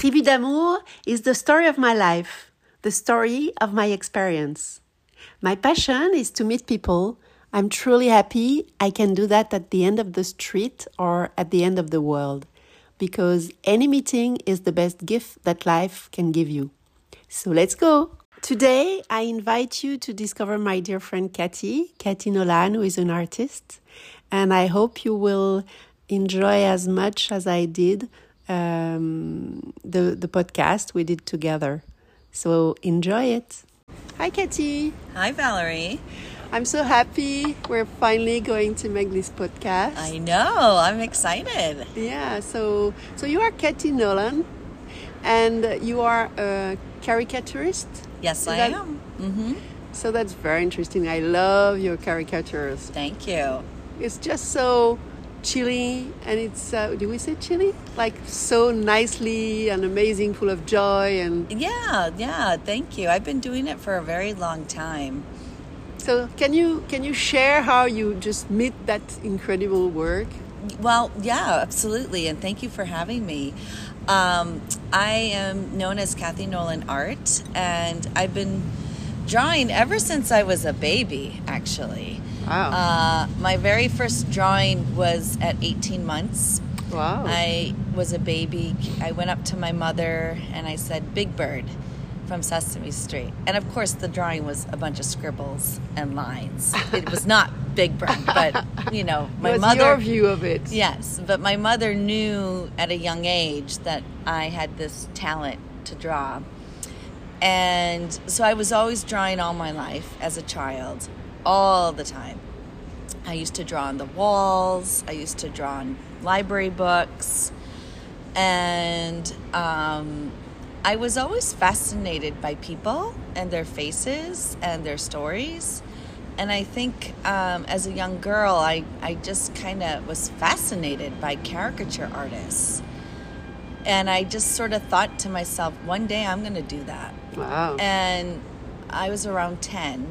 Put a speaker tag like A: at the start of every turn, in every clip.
A: Tribu d'amour is the story of my life, the story of my experience. My passion is to meet people. I'm truly happy I can do that at the end of the street or at the end of the world because any meeting is the best gift that life can give you. So let's go. Today, I invite you to discover my dear friend Cathy, Cathy Nolan, who is an artist. And I hope you will enjoy as much as I did um, the, the podcast we did together. So enjoy it. Hi, Cathy.
B: Hi, Valerie.
A: I'm so happy we're finally going to make this podcast.
B: I know. I'm excited.
A: Yeah. So, so you are Cathy Nolan, and you are a caricaturist.
B: Yes,
A: Is
B: I
A: that-
B: am. hmm
A: So that's very interesting. I love your caricatures.
B: Thank you.
A: It's just so chilly, and it's uh, do we say chilly? Like so nicely and amazing, full of joy, and
B: Yeah, yeah. Thank you. I've been doing it for a very long time.
A: so. Can you can you share how you just meet that incredible work?
B: Well, yeah, absolutely. And thank you for having me. Um, I am known as Cathy Nolan Art, and I've been drawing ever since I was a baby, actually.
A: Wow!
B: Uh, my very first drawing was at 18 months.
A: wow!
B: I was a baby. I went up to my mother and I said, Big Bird from Sesame Street. And of course, the drawing was a bunch of scribbles and lines. It was not Big Bird, but, you know, my mother.
A: your view of it?
B: Yes, but my mother knew at a young age that I had this talent to draw. And so I was always drawing all my life as a child, all the time. I used to draw on the walls, I used to draw on library books, and um, I was always fascinated by people and their faces and their stories. And I think um, as a young girl, I, I just kind of was fascinated by caricature artists. And I just sort of thought to myself, one day I'm going to do that
A: Wow!
B: and I was around 10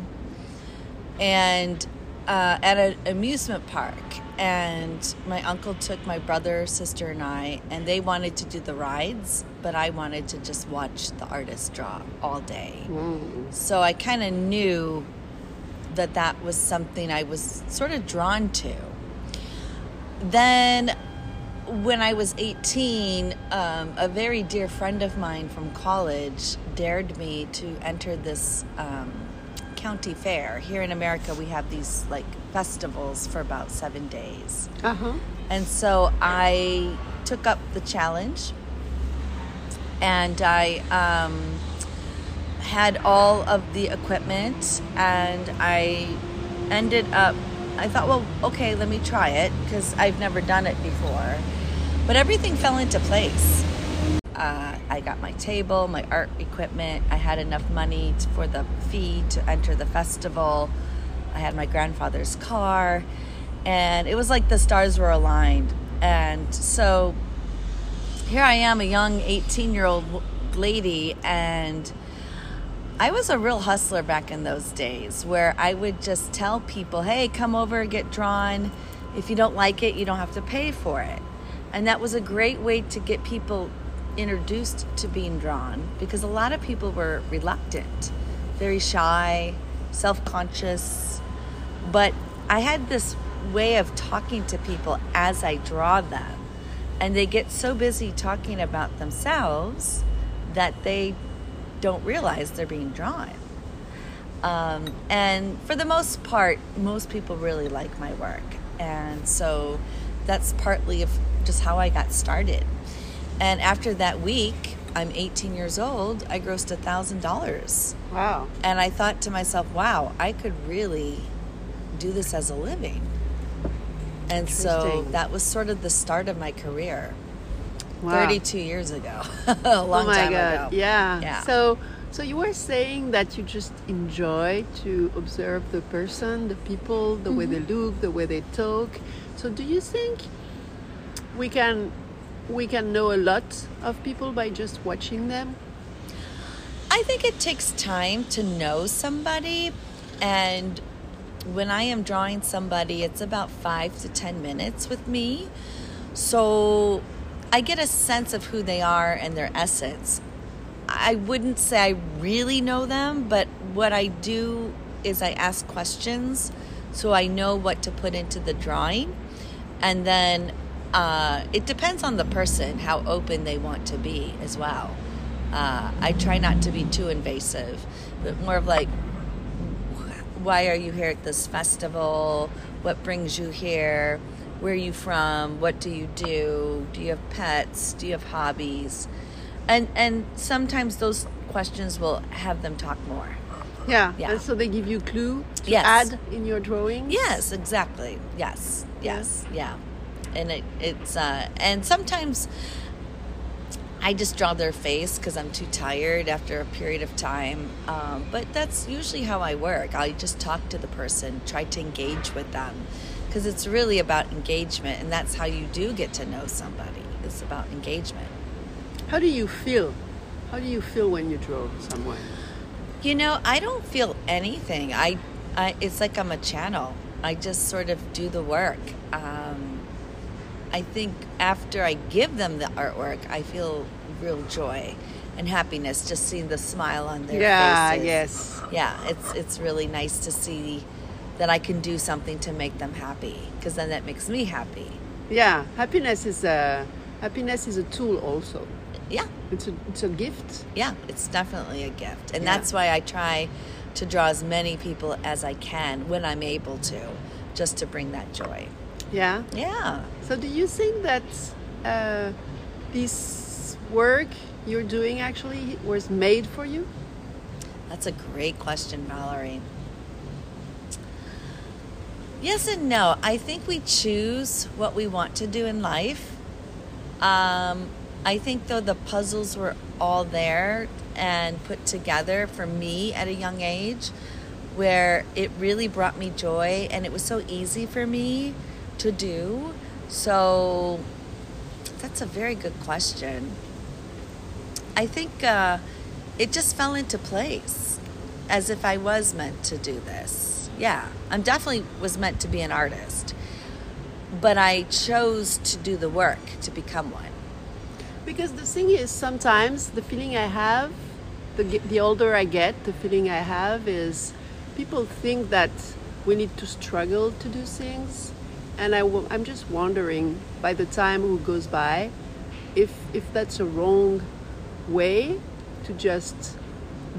B: and uh, at an amusement park. And my uncle took my brother sister and I and they wanted to do the rides but I wanted to just watch the artist draw all day.
A: Mm.
B: so I kind of knew that that was something I was sort of drawn to. Then when I was 18, um, a very dear friend of mine from college dared me to enter this um, county fair. Here in America, we have these like festivals for about seven days.
A: Uh huh.
B: And so I took up the challenge and I um, had all of the equipment and I ended up, I thought, well, okay, let me try it because I've never done it before. But everything fell into place. Uh, I got my table, my art equipment. I had enough money t- for the fee to enter the festival. I had my grandfather's car, and it was like the stars were aligned. And so here I am, a young 18 year old lady, and I was a real hustler back in those days where I would just tell people, hey, come over, get drawn. If you don't like it, you don't have to pay for it. And that was a great way to get people introduced to being drawn because a lot of people were reluctant, very shy, self conscious. But I had this way of talking to people as I draw them. And they get so busy talking about themselves that they don't realize they're being drawn. Um, and for the most part, most people really like my work. And so that's partly of just how I got started. And after that week, I'm 18 years old, I grossed $1,000.
A: Wow!
B: And I thought to myself, wow, I could really do this as a living. And so that was sort of the start of my career.
A: Wow!
B: 32 years ago. a long
A: oh my
B: time
A: god!
B: ago.
A: Yeah.
B: Yeah.
A: So, so you were saying that you just enjoy to observe the person, the people, the way
B: Mm-hmm.
A: they look, the way they talk. So, do you think we can we can know a lot of people by just watching them?
B: I think it takes time to know somebody. And when I am drawing somebody, it's about five to 10 minutes with me. So I get a sense of who they are and their essence. I wouldn't say I really know them, but what I do is I ask questions so I know what to put into the drawing. And then uh, it depends on the person how open they want to be as well. Uh, I try not to be too invasive, but more of like, why are you here at this festival? What brings you here? Where are you from? What do you do? Do you have pets? Do you have hobbies? And and sometimes those questions will have them talk more.
A: Yeah.
B: Yeah.
A: And so they give you clue to
B: Yes.
A: add in your drawings.
B: Yes, exactly. Yes, yes, yeah. And it, it's uh, and sometimes I just draw their face because I'm too tired after a period of time. Um, but that's usually how I work. I just talk to the person, try to engage with them, because it's really about engagement, and that's how you do get to know somebody. It's about engagement.
A: How do you feel? How do you feel when you draw someone?
B: You know, I don't feel anything. I, I it's like I'm a channel. I just sort of do the work. Um, I think after I give them the artwork, I feel real joy and happiness just seeing the smile on their
A: yeah.
B: faces.
A: Yes.
B: Yeah, it's it's really nice to see that I can do something to make them happy because then that makes me happy.
A: Yeah. Happiness is a happiness is a tool also.
B: Yeah,
A: It's a it's a gift.
B: yeah, it's definitely a gift. And
A: Yeah.
B: that's why I try to draw as many people as I can when I'm able to, just to bring that joy.
A: Yeah.
B: Yeah.
A: So do you think that uh, this work you're doing actually was made for you?
B: That's a great question, Valerie. Yes and no. I think we choose what we want to do in life. Um, I think, though, the puzzles were all there and put together for me at a young age, where it really brought me joy and it was so easy for me to do. So, that's a very good question. I think uh, it just fell into place as if I was meant to do this. Yeah, I'm definitely was meant to be an artist, but I chose to do the work to become one.
A: Because the thing is, sometimes the feeling I have, the, the older I get, the feeling I have is people think that we need to struggle to do things. And I, w- I'm just wondering, by the time who goes by, if, if that's a wrong way to just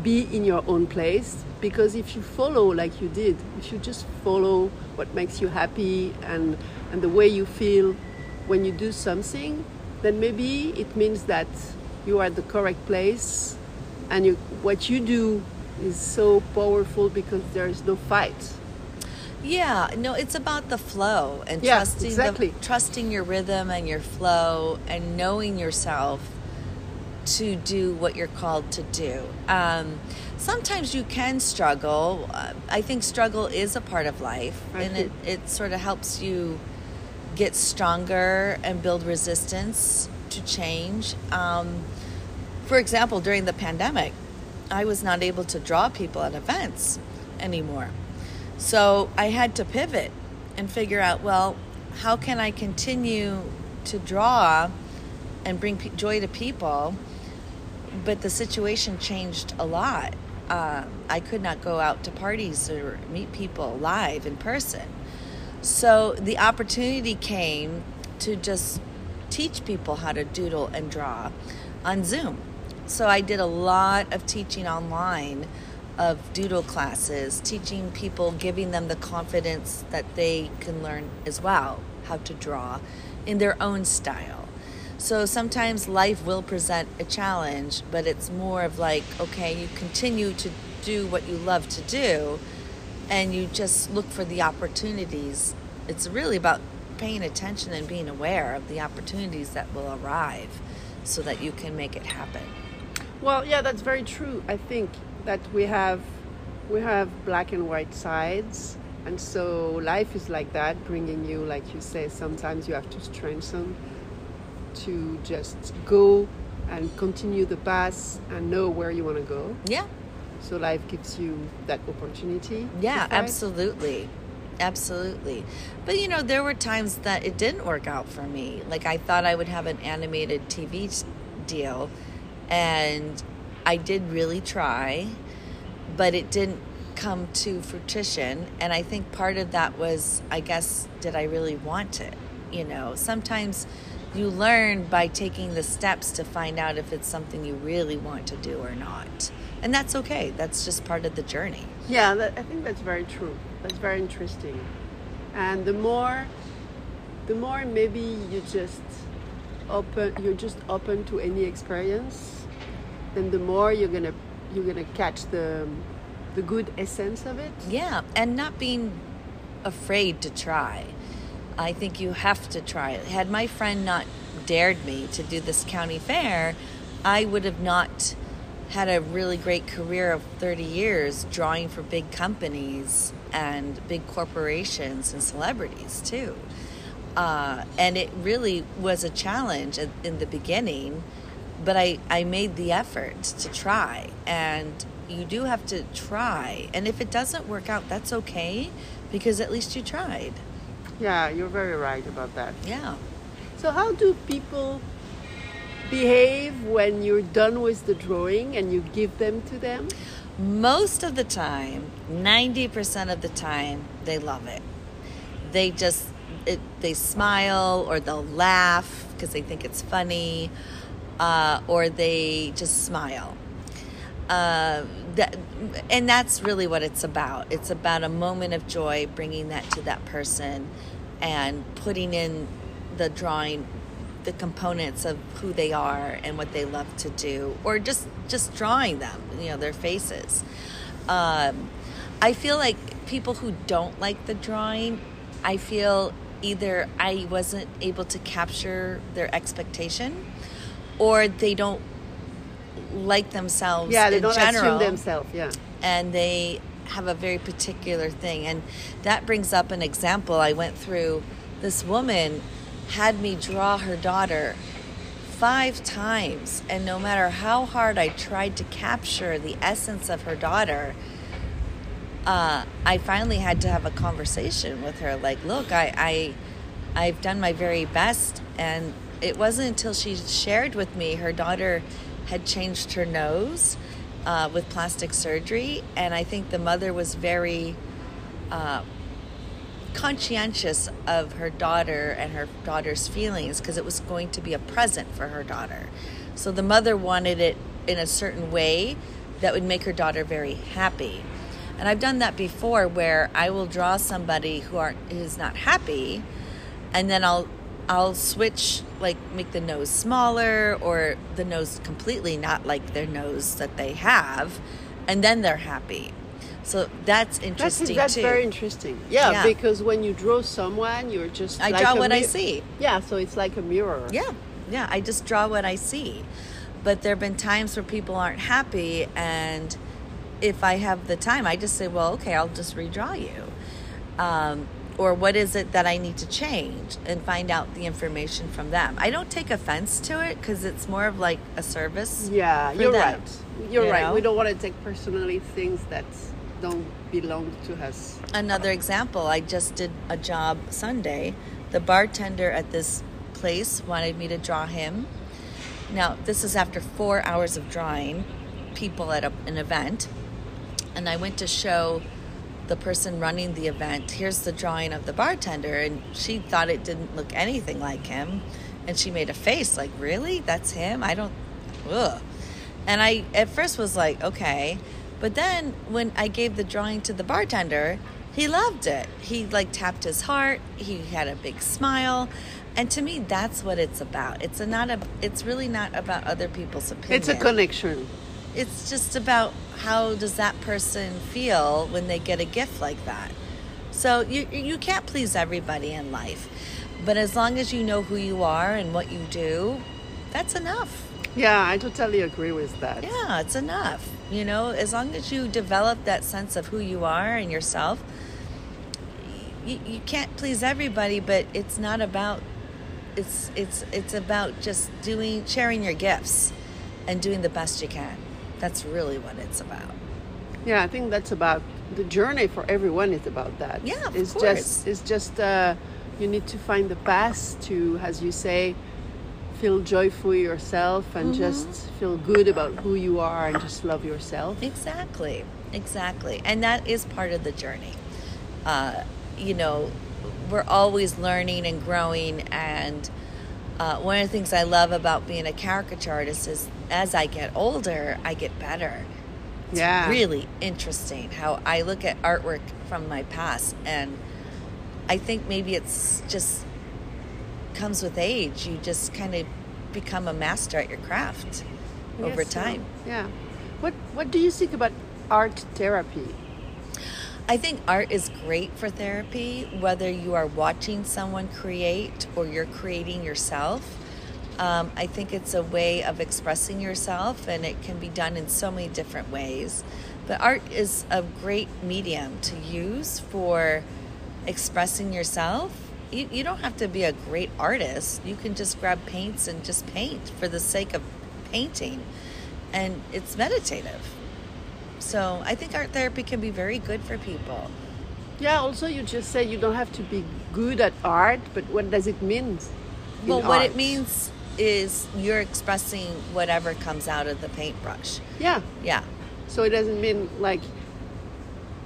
A: be in your own place. Because if you follow like you did, if you just follow what makes you happy and, and the way you feel when you do something, then maybe it means that you are at the correct place and you, what you do is so powerful because there is no fight.
B: Yeah, no, it's about the flow and
A: Yeah,
B: trusting
A: exactly.
B: the, trusting your rhythm and your flow and knowing yourself to do what you're called to do. Um, sometimes you can struggle. Uh, I think struggle is a part of life,
A: I
B: and it, it sort of helps you get stronger and build resistance to change. Um, for example, during the pandemic, I was not able to draw people at events anymore. So I had to pivot and figure out well, how can I continue to draw and bring pe- joy to people? But the situation changed a lot. Uh, I could not go out to parties or meet people live in person. So the opportunity came to just teach people how to doodle and draw on Zoom. So I did a lot of teaching online of doodle classes, teaching people, giving them the confidence that they can learn as well how to draw in their own style. So sometimes life will present a challenge, but it's more of like, okay, you continue to do what you love to do and you just look for the opportunities. It's really about paying attention and being aware of the opportunities that will arrive so that you can make it happen.
A: Well, yeah, that's very true. I think that we have we have black and white sides, and so life is like that, bringing you, like you say, sometimes you have to strengthen to just go and continue the path and know where you want to go.
B: Yeah.
A: So life gives you that opportunity.
B: Yeah, absolutely. Absolutely. But you know, there were times that it didn't work out for me. Like I thought I would have an animated TV deal and I did really try, but it didn't come to fruition and I think part of that was I guess did I really want it? You know, sometimes you learn by taking the steps to find out if it's something you really want to do or not. And that's okay. That's just part of the journey.
A: Yeah, that, I think that's very true. That's very interesting. And the more, the more maybe you just open, you're just open to any experience, then the more you're gonna you're gonna catch the the good essence of it.
B: Yeah, and not being afraid to try. I think you have to try it. Had my friend not dared me to do this county fair, I would have not had a really great career of 30 years drawing for big companies and big corporations and celebrities too. Uh, and it really was a challenge in the beginning, but I, I made the effort to try. And you do have to try. And if it doesn't work out, that's okay because at least you tried.
A: Yeah, you're very right about that.
B: Yeah.
A: So, how do people behave when you're done with the drawing and you give them to them?
B: Most of the time, 90% of the time, they love it. They just, it, they smile or they'll laugh because they think it's funny, uh, or they just smile. Uh, that, and that's really what it's about. It's about a moment of joy, bringing that to that person, and putting in the drawing the components of who they are and what they love to do, or just just drawing them, you know, their faces. Um, I feel like people who don't like the drawing, I feel either I wasn't able to capture their expectation, or they don't like themselves.
A: Yeah, they don't
B: general,
A: assume themselves. Yeah,
B: and they have a very particular thing, and that brings up an example I went through. This woman had me draw her daughter five times, and no matter how hard I tried to capture the essence of her daughter, uh, I finally had to have a conversation with her. Like, look, I, I, I've done my very best, and it wasn't until she shared with me her daughter had changed her nose uh, with plastic surgery, and I think the mother was very. Uh, conscientious of her daughter and her daughter's feelings because it was going to be a present for her daughter. So the mother wanted it in a certain way that would make her daughter very happy. And I've done that before where I will draw somebody who aren't who's not happy and then I'll I'll switch like make the nose smaller or the nose completely not like their nose that they have and then they're happy so that's interesting
A: that's, that's very interesting. Yeah, yeah, because when you draw someone, you're just
B: I
A: like
B: draw what
A: mi-
B: I see.
A: Yeah, so it's like a mirror.
B: Yeah, yeah. I just draw what I see. But there have been times where people aren't happy, and if I have the time, I just say, "Well, okay, I'll just redraw you." Um, or what is it that I need to change and find out the information from them. I don't take offense to it because it's more of like a service.
A: Yeah, you're
B: them,
A: right. You're
B: you
A: right.
B: know?
A: We don't want to take personally things that don't belong to us.
B: Another example, I just did a job Sunday. The bartender at this place wanted me to draw him. Now, this is after four hours of drawing people at a, an event. And I went to show the person running the event, here's the drawing of the bartender. And she thought it didn't look anything like him. And she made a face like, really? That's him? I don't, ugh. And I at first was like, okay. But then when I gave the drawing to the bartender, he loved it. He like tapped his heart. He had a big smile. And to me that's what it's about. It's a not a it's really not about other people's opinion.
A: It's a connection.
B: It's just about how does that person feel when they get a gift like that. So you you can't please everybody in life. But as long as you know who you are and what you do, that's enough.
A: Yeah, I totally agree with that.
B: Yeah, it's enough. You know, as long as you develop that sense of who you are and yourself, you, you can't please everybody, but it's not about it's it's it's about just doing sharing your gifts and doing the best you can. That's really what it's about.
A: Yeah, I think that's about the journey for everyone is about that.
B: Yeah, of
A: it's
B: course.
A: just it's just uh, you need to find the path to, as you say, feel joyful yourself and
B: Mm-hmm.
A: just feel good about who you are and just love yourself.
B: Exactly, exactly. And that is part of the journey. Uh, you know, we're always learning and growing. And uh, one of the things I love about being a caricature artist is as I get older, I get better. It's
A: Yeah.
B: really interesting how I look at artwork from my past. And I think maybe it's just comes with age. You just kind of become a master at your craft over
A: Yes, so,
B: time.
A: yeah. What What do you think about art therapy?
B: I think art is great for therapy, whether you are watching someone create or you're creating yourself. Um, I think it's a way of expressing yourself, and it can be done in so many different ways. But art is a great medium to use for expressing yourself. You, you don't have to be a great artist. You can just grab paints and just paint for the sake of painting, and it's meditative. So I think art therapy can be very good for people.
A: Yeah. Also, you just said you don't have to be good at art, but what does it mean?
B: Well, what it means is you're expressing whatever comes out of the paintbrush.
A: Yeah.
B: Yeah.
A: So it doesn't mean like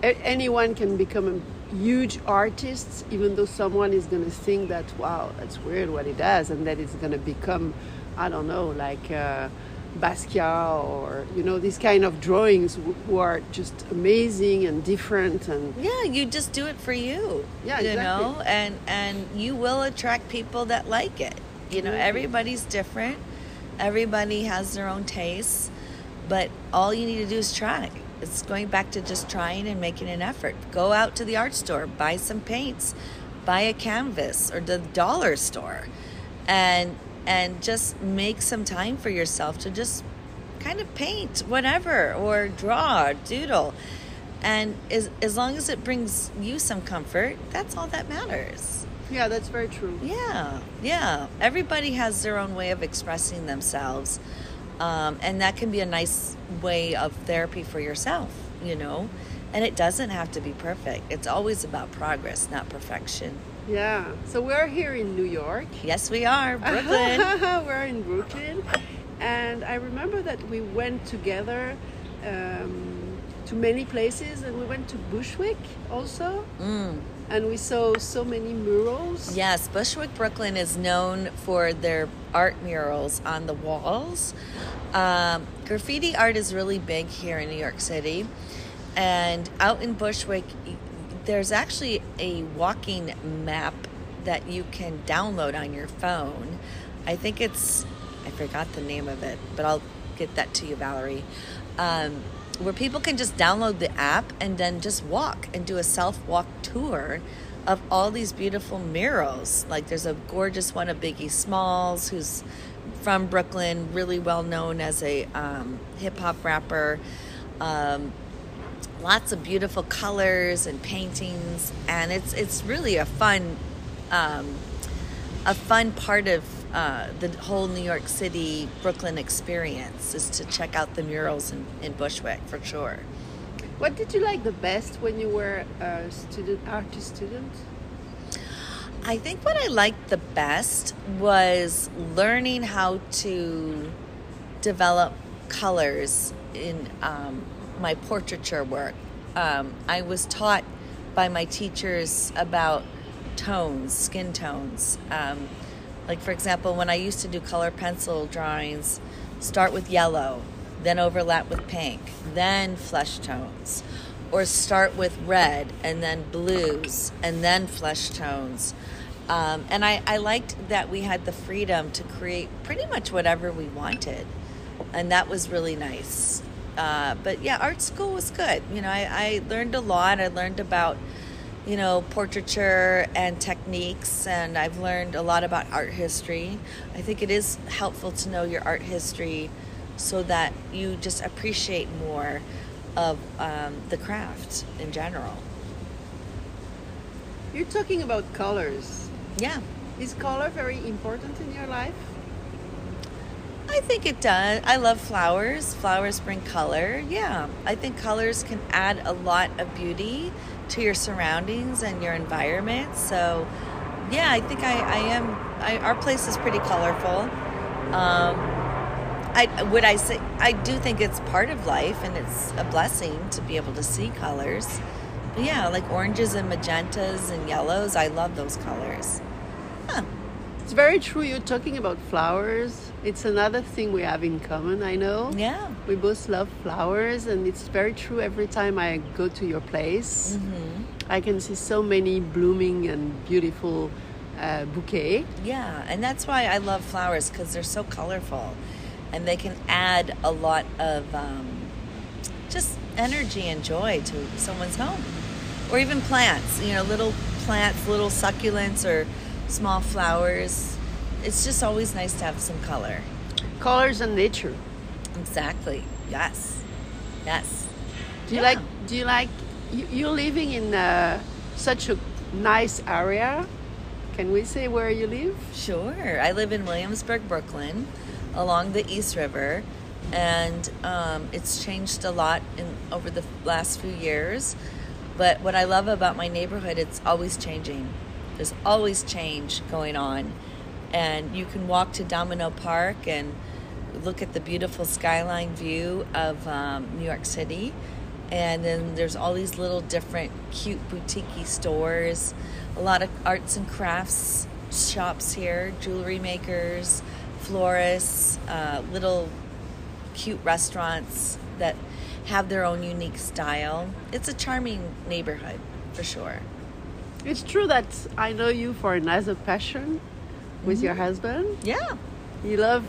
A: anyone can become a huge artist, even though someone is going to think that, wow, that's weird what he does, and that it's going to become, I don't know, like uh, Basquiat or, you know, these kind of drawings who are just amazing and different. And
B: Yeah, you just do it for you.
A: Yeah,
B: you
A: exactly.
B: know, and and you will attract people that like it. You know,
A: Absolutely.
B: everybody's different. Everybody has their own tastes, but all you need to do is try. It's going back to just trying and making an effort. Go out to the art store, buy some paints, buy a canvas or the dollar store and and just make some time for yourself to just kind of paint whatever or draw or doodle. And as, as long as it brings you some comfort that's all that matters.
A: Yeah, that's very true.
B: yeah yeah. Everybody has their own way of expressing themselves um, and that can be a nice way of therapy for yourself you know? And it doesn't have to be perfect. It's always about progress not perfection
A: Yeah. So we're here in New York.
B: yes we are brooklyn
A: we're in Brooklyn, and I remember that we went together um, to many places, and we went to Bushwick also,
B: mm.
A: and we saw so many murals.
B: Yes, Bushwick, Brooklyn is known for their art murals on the walls. Um, graffiti art is really big here in New York City. And out in Bushwick, there's actually a walking map that you can download on your phone. I think it's, I forgot the name of it, but I'll get that to you, Valerie. Um, where people can just download the app and then just walk and do a self walk tour of all these beautiful murals. Like there's a gorgeous one of Biggie Smalls, who's from Brooklyn, really well known as a um, hip hop rapper. Um, lots of beautiful colors and paintings, and it's it's really a fun um, a fun part of uh, the whole New York City Brooklyn experience is to check out the murals in, in Bushwick for sure.
A: What did you like the best when you were a student, artist student?
B: I think what I liked the best was learning how to develop colors in um, my portraiture work. Um, I was taught by my teachers about tones, skin tones. Um, like, for example, when I used to do color pencil drawings, start with yellow, then overlap with pink, then flesh tones. Or start with red and then blues and then flesh tones. Um, and I, I liked that we had the freedom to create pretty much whatever we wanted. And that was really nice. Uh, but yeah, art school was good. You know, I, I learned a lot. I learned about, you know, portraiture and techniques, and I've learned a lot about art history. I think it is helpful to know your art history so that you just appreciate more of um, the craft in general.
A: You're talking about colors.
B: Yeah.
A: Is color very important in your life?
B: I think it does. I love flowers. Flowers bring color. Yeah. I think colors can add a lot of beauty to your surroundings and your environment. So, yeah, I think I, I am. I, our place is pretty colorful. Um, I would I say I do think it's part of life and it's a blessing to be able to see colors. But yeah, like oranges and magentas and yellows. I love those colors. Huh.
A: It's very true. You're talking about flowers. It's another thing we have in common, I know.
B: Yeah.
A: We both love flowers, and it's very true. Every time I go to your place,
B: Mm-hmm.
A: I can see so many blooming and beautiful uh, bouquet.
B: Yeah, and that's why I love flowers because they're so colorful, and they can add a lot of um, just energy and joy to someone's home, or even plants. You know, little plants, little succulents, or small flowers. It's just always nice to have some color.
A: Colors and nature.
B: Exactly. Yes. Yes.
A: Do you
B: Yeah.
A: like? Do you like? You, you're living in uh, such a nice area. Can we say where you live?
B: Sure. I live in Williamsburg, Brooklyn, along the East River, and um, it's changed a lot in over the last few years. But what I love about my neighborhood, it's always changing. There's always change going on, and you can walk to Domino Park and look at the beautiful skyline view of um, New York City. And then there's all these little different cute boutique stores, a lot of arts and crafts shops here, jewelry makers, florists, uh, little cute restaurants that have their own unique style. It's a charming neighborhood for sure.
A: It's true that I know you for another passion with your husband.
B: Yeah.
A: You love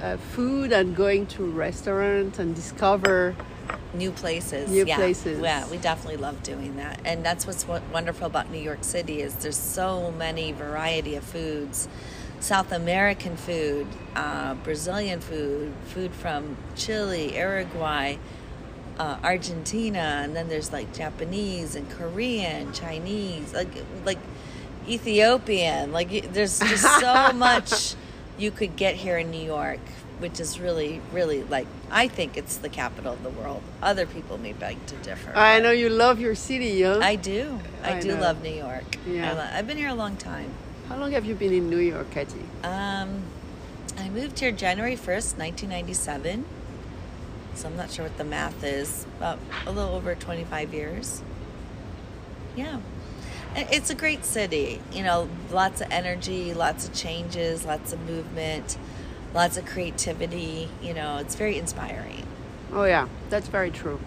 A: uh, food and going to restaurants and discover.
B: new places
A: New
B: yeah.
A: places.
B: yeah we definitely love doing that and that's what's wonderful about new york city is there's so many variety of foods south american food uh, brazilian food food from chile uruguay uh, argentina and then there's like japanese and korean chinese like like ethiopian like there's just so much you could get here in new york which is really really like i think it's the capital of the world other people may beg to differ
A: I know you love your city, huh?
B: i do i,
A: I
B: do
A: know.
B: love new york
A: Yeah.
B: I lo- i've been here a long time
A: How long have you been in New York, Katie?
B: um, i moved here january 1st 1997 so i'm not sure what the math is about a little over 25 years yeah it's a great city you know lots of energy lots of changes lots of movement lots of creativity you know it's very inspiring
A: Oh yeah, that's very true.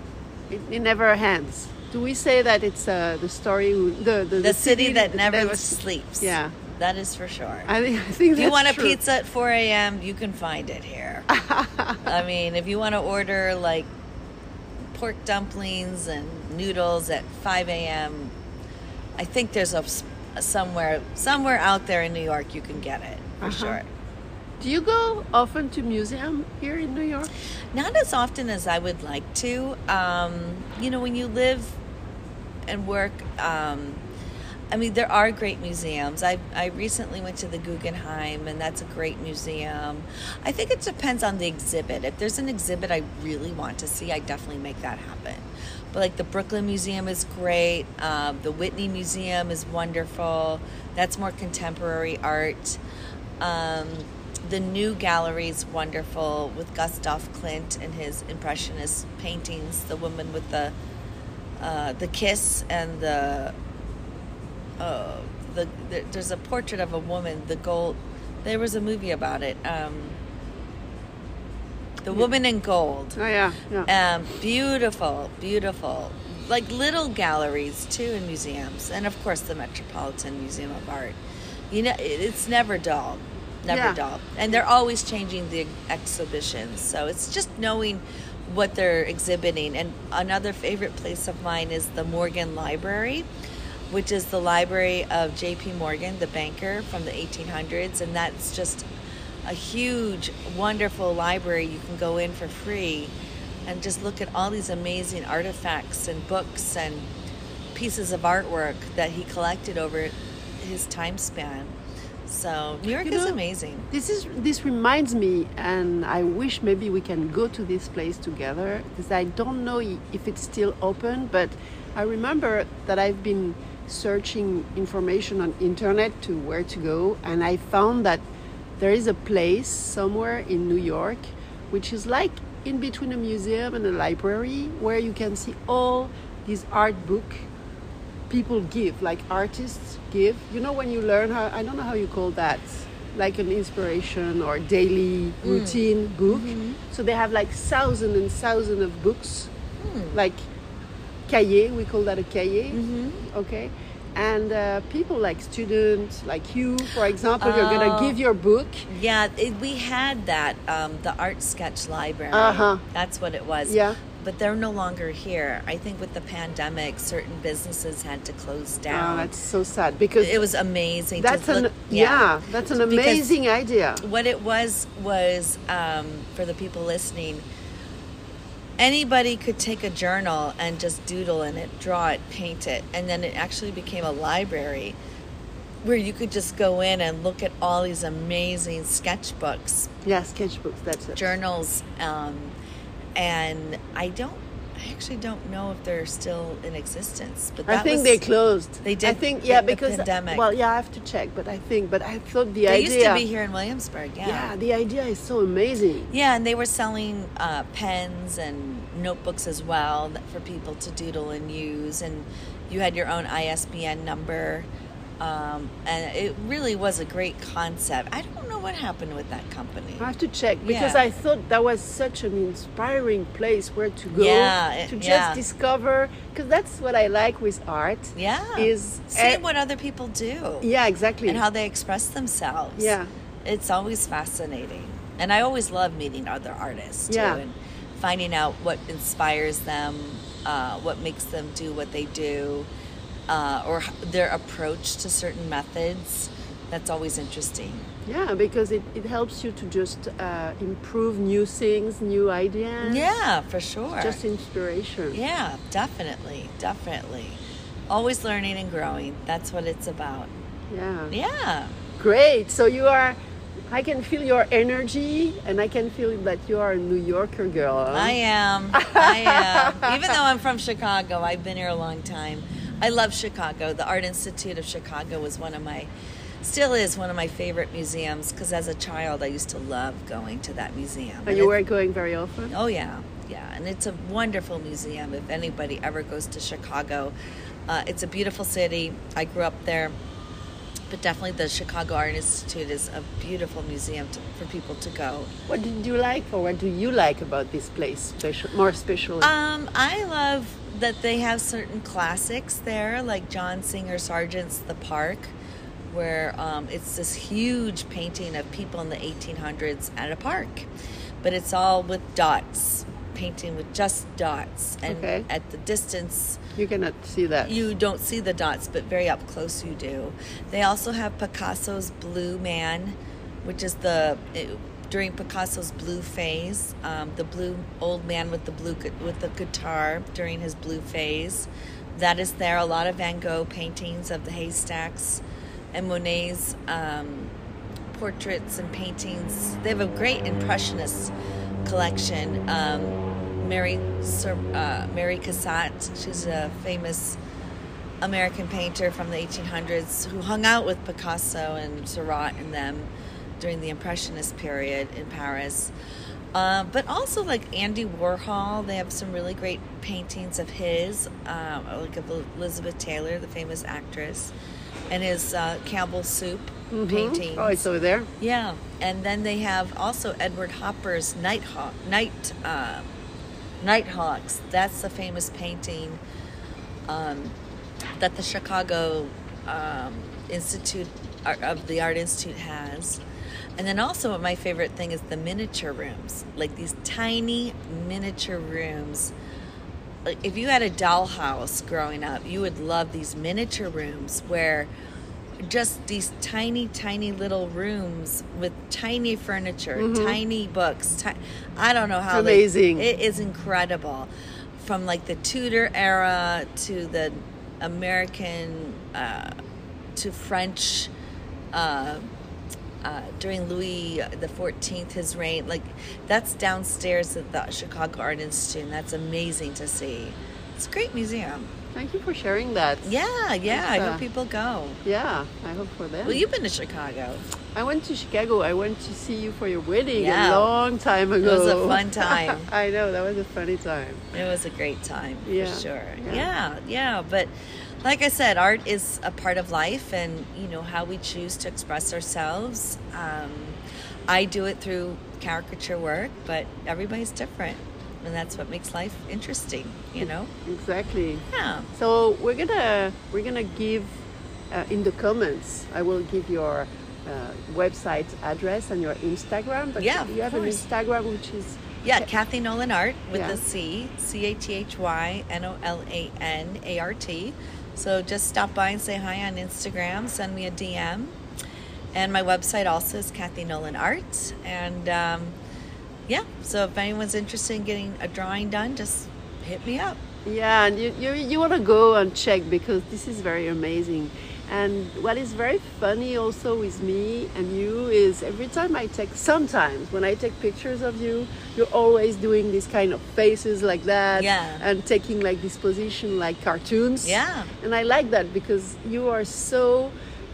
A: It, it never ends. Do we say that it's uh, the story, who- the the,
B: the, city, that never,
A: s-
B: sleeps
A: Yeah,
B: that is for sure
A: I think I think
B: if you want a
A: true.
B: pizza at 4 a.m you can find it here i mean if you want to order like pork dumplings and noodles at 5 a.m i think there's a somewhere somewhere out there in new york you can get it for
A: Uh-huh.
B: sure
A: Do you go often to museum here in New York?
B: Not as often as I would like to. Um, you know, when you live and work, um, I mean, there are great museums. I, I recently went to the Guggenheim, and that's a great museum. I think it depends on the exhibit. If there's an exhibit I really want to see, I definitely make that happen. But like the Brooklyn Museum is great. Um, the Whitney Museum is wonderful. That's more contemporary art. Um, the new gallery is wonderful with Gustav Klimt and his impressionist paintings. The woman with the uh, the kiss and the uh, the, the there's a portrait of a woman. The gold. There was a movie about it. Um, the woman in gold.
A: Oh yeah, yeah.
B: Um, beautiful, beautiful. Like little galleries too in museums, and of course the Metropolitan Museum of Art. You know, it's never dull, never
A: Yeah.
B: dull, and they're always changing the exhibitions. So it's just knowing what they're exhibiting. And another favorite place of mine is the Morgan Library, which is the library of J.P. Morgan, the banker from the 1800s, and that's just a huge, wonderful library you can go in for free and just look at all these amazing artifacts and books and pieces of artwork that he collected over his time span. So New York
A: You
B: is
A: know-
B: amazing.
A: This is this reminds me, and I wish maybe we can go to this place together because I don't know if it's still open. But I remember that I've been searching information on internet to where to go, and I found that there is a place somewhere in New York, which is like in between a museum and a library, where you can see all these art book people give, like artists give. You know, when you learn how, I don't know how you call that, like an inspiration or daily mm. routine book. Mm-hmm. So they have like thousands and thousands of books, mm. like cahier, we call that a cahier, mm-hmm. okay? And uh, people like students, like you, for example, you're gonna
B: Oh.
A: give your book.
B: Yeah, it, we had that um, the art sketch library.
A: Uh-huh.
B: That's what it was.
A: Yeah.
B: But they're no longer here. I think with the pandemic, certain businesses had to close down.
A: Oh, that's so sad because
B: it was amazing.
A: that's an
B: look,
A: yeah. that's an
B: Because
A: amazing idea.
B: What it was was um, for the people listening. Anybody could take a journal and just doodle in it, draw it, paint it, and then it actually became a library where you could just go in and look at all these amazing sketchbooks
A: Yeah, sketchbooks. That's it.
B: journals um, and i don't i actually don't know if they're still in existence but
A: I think
B: was,
A: they closed.
B: They did.
A: I
B: think
A: yeah
B: the
A: because
B: pandemic.
A: well yeah I have to check, but I think but I thought the idea
B: they
A: idea
B: used to be here in williamsburg yeah
A: yeah the idea is so amazing.
B: Yeah, and they were selling uh, pens and notebooks as well for people to doodle and use. And you had your own ISBN number. Um, and it really was a great concept. I don't know what happened with that company.
A: I have to check because
B: Yeah.
A: I thought that was such an inspiring place where to go
B: Yeah,
A: to just
B: yeah.
A: discover because that's what I like with art.
B: Yeah.
A: Is
B: See what other people do
A: Yeah, exactly.
B: and how they express themselves.
A: Yeah.
B: It's always fascinating. And I always love meeting other artists too
A: Yeah.
B: and finding out what inspires them, uh, what makes them do what they do, uh, or their approach to certain methods. That's always interesting.
A: yeah, because it, it helps you to just uh, improve new things, new ideas.
B: Yeah, for sure.
A: Just inspiration.
B: yeah, definitely, definitely. Always learning and growing. That's what it's about.
A: Yeah.
B: Yeah.
A: Great. So you are. I can feel your energy, and I can feel that you are a New Yorker girl. huh?
B: I am. I am. Even though I'm from Chicago, I've been here a long time. I love Chicago. The Art Institute of Chicago was one of my, still is one of my favorite museums because as a child I used to love going to that museum.
A: And you
B: it-
A: were going very often.
B: Oh yeah, yeah, and it's a wonderful museum. If anybody ever goes to Chicago, uh, it's a beautiful city. I grew up there, but definitely the Chicago Art Institute is a beautiful museum to, for people to go.
A: What did you like, or what do you like about this place, special, more especially?
B: Um, I love that they have certain classics there, like John Singer Sargent's The Park, where um, it's this huge painting of people in the 1800s at a park, but it's all with dots, painting with just dots, and
A: Okay.
B: at the distance
A: you cannot see that.
B: you don't see the dots, but very up close you do. They also have Picasso's Blue Man, which is the it, during Picasso's blue phase, um, the blue old man with the blue with the guitar during his blue phase. That is there. A lot of Van Gogh paintings of the haystacks, and Monet's um, portraits and paintings. They have a great impressionist collection. Um, Mary uh, Mary Cassatt, she's a famous American painter from the 1800s who hung out with Picasso and Seurat and them during the Impressionist period in Paris. Uh, but also like Andy Warhol, they have some really great paintings of his, um, like of Elizabeth Taylor, the famous actress, and his uh, Campbell Soup painting.
A: Oh, it's over there.
B: Yeah, and then they have also Edward Hopper's Nighthawk, Night, uh, Nighthawks. That's the famous painting um, that the Chicago um, Institute of the Art Institute has. And then also, my favorite thing is the miniature rooms, like these tiny miniature rooms. Like if you had a dollhouse growing up, you would love these miniature rooms where just these tiny, tiny little rooms with tiny furniture, tiny books. Ti- I don't know how. they-
A: Amazing.
B: it is incredible, from like the Tudor era to the American uh, to French uh, uh, during Louis the Fourteenth, his reign. Like that's downstairs at the Chicago Art Institute, and that's amazing to see. It's a great museum.
A: Thank you for sharing that.
B: Yeah, yeah. I
A: uh,
B: hope people go.
A: Yeah, I hope for them.
B: Well, you've been to Chicago.
A: I went to Chicago. I went to see you for your wedding
B: Yeah.
A: a long time ago.
B: It was a fun time.
A: I know that was a funny time.
B: It was a great time
A: Yeah,
B: for sure.
A: yeah.
B: Yeah. yeah, But like I said, art is a part of life, and you know how we choose to express ourselves. Um, I do it through caricature work, but everybody's different, and that's what makes life interesting. You know?
A: Exactly.
B: Yeah.
A: So we're gonna we're gonna give uh, in the comments. I will give your uh, website address and your Instagram. But
B: Yeah,
A: you have an. Instagram which is
B: Yeah, Cathy Nolan Art with
A: Yeah.
B: a C, C A T H Y N O L A N A R T. So just stop by and say hi on Instagram, send me a DM. And my website also is Cathy Nolan Art. And um, yeah, so if anyone's interested in getting a drawing done, just hit me up.
A: Yeah, and you, you, you want to go and check because this is very amazing. And what is very funny also with me and you is every time I take, sometimes when I take pictures of you, you're always doing these kind of faces like that.
B: Yeah.
A: And taking like this position like cartoons.
B: Yeah.
A: And I like that because you are so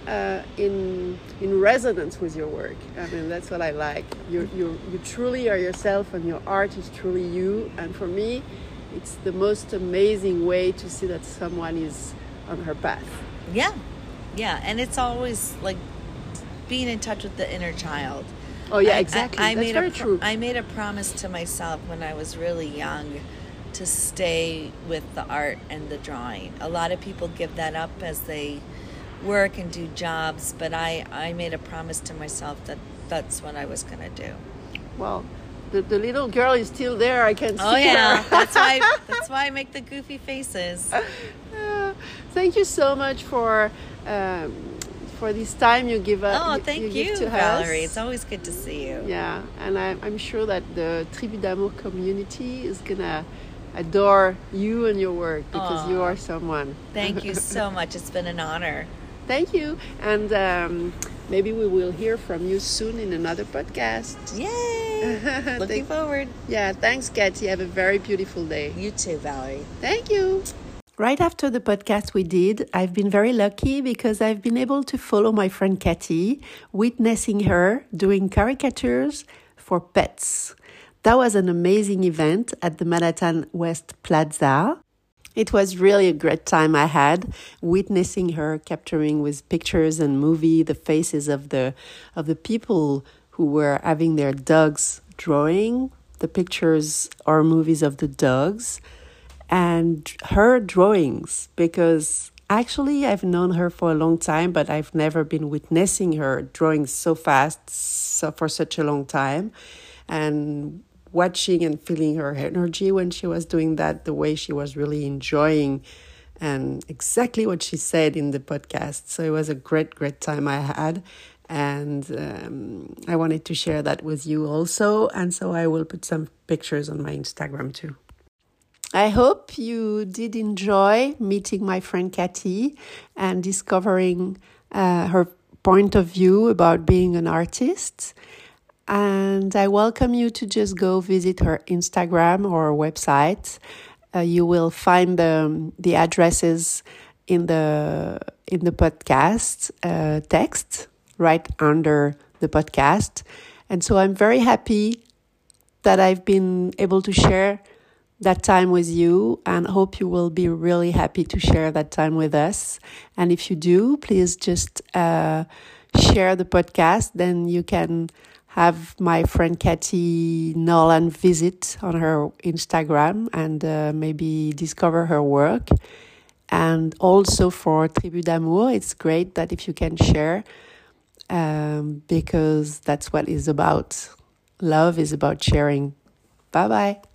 A: uh, in in resonance with your work. I mean, that's what I like. You you you truly are yourself, and your art is truly you. And for me, it's the most amazing way to see that someone is on her path.
B: Yeah, yeah. And it's always like being in touch with the inner child.
A: Oh yeah,
B: I- I-
A: exactly.
B: I,
A: that's
B: made
A: very
B: a pro-. I made a promise to myself when I was really young to stay with the art and the drawing. A lot of people give that up as they work and do jobs, but I, I made a promise to myself that that's what I was going to do.
A: well, the, the little girl is still there. I can see
B: Oh yeah,
A: her.
B: that's why that's why I make the goofy faces.
A: Uh, thank you so much for um, for this time you give us.
B: Oh, thank you,
A: give to
B: Valerie.
A: us.
B: It's always good to see you.
A: Yeah, and I, I'm sure that the Tribu d'Amour community is gonna adore you and your work because you are someone.
B: Thank you so much. It's been an honor.
A: Thank you, and um, maybe we will hear from you soon in another podcast.
B: Yay! Looking forward.
A: Yeah, thanks, Cathy. Have a very beautiful day.
B: You too, Valerie.
A: Thank you. Right after the podcast we did, I've been very lucky because I've been able to follow my friend Cathy, witnessing her doing caricatures for pets. That was an amazing event at the Manhattan West Plaza. It was really a great time I had witnessing her capturing with pictures and movie the faces of the of the people who were having their dogs drawing the pictures or movies of the dogs and her drawings because actually I've known her for a long time but I've never been witnessing her drawing so fast so for such a long time and watching and feeling her energy when she was doing that the way she was really enjoying and exactly what she said in the podcast. So it was a great great time I had and um, I wanted to share that with you also and so I will put some pictures on my Instagram too I hope you did enjoy meeting my friend Cathy and discovering uh, her point of view about being an artist. And I welcome you to just go visit her Instagram or website. Uh, you will find the, the addresses in the in the podcast uh, text right under the podcast. And so I'm very happy that I've been able to share that time with you and hope you will be really happy to share that time with us. And if you do, please just uh, share the podcast. Then you can have my friend Cathy Nolan visit on her Instagram and uh, maybe discover her work. And also for Tribu d'Amour, it's great that if you can share, um, because that's what it's about. Love is about sharing. Bye bye.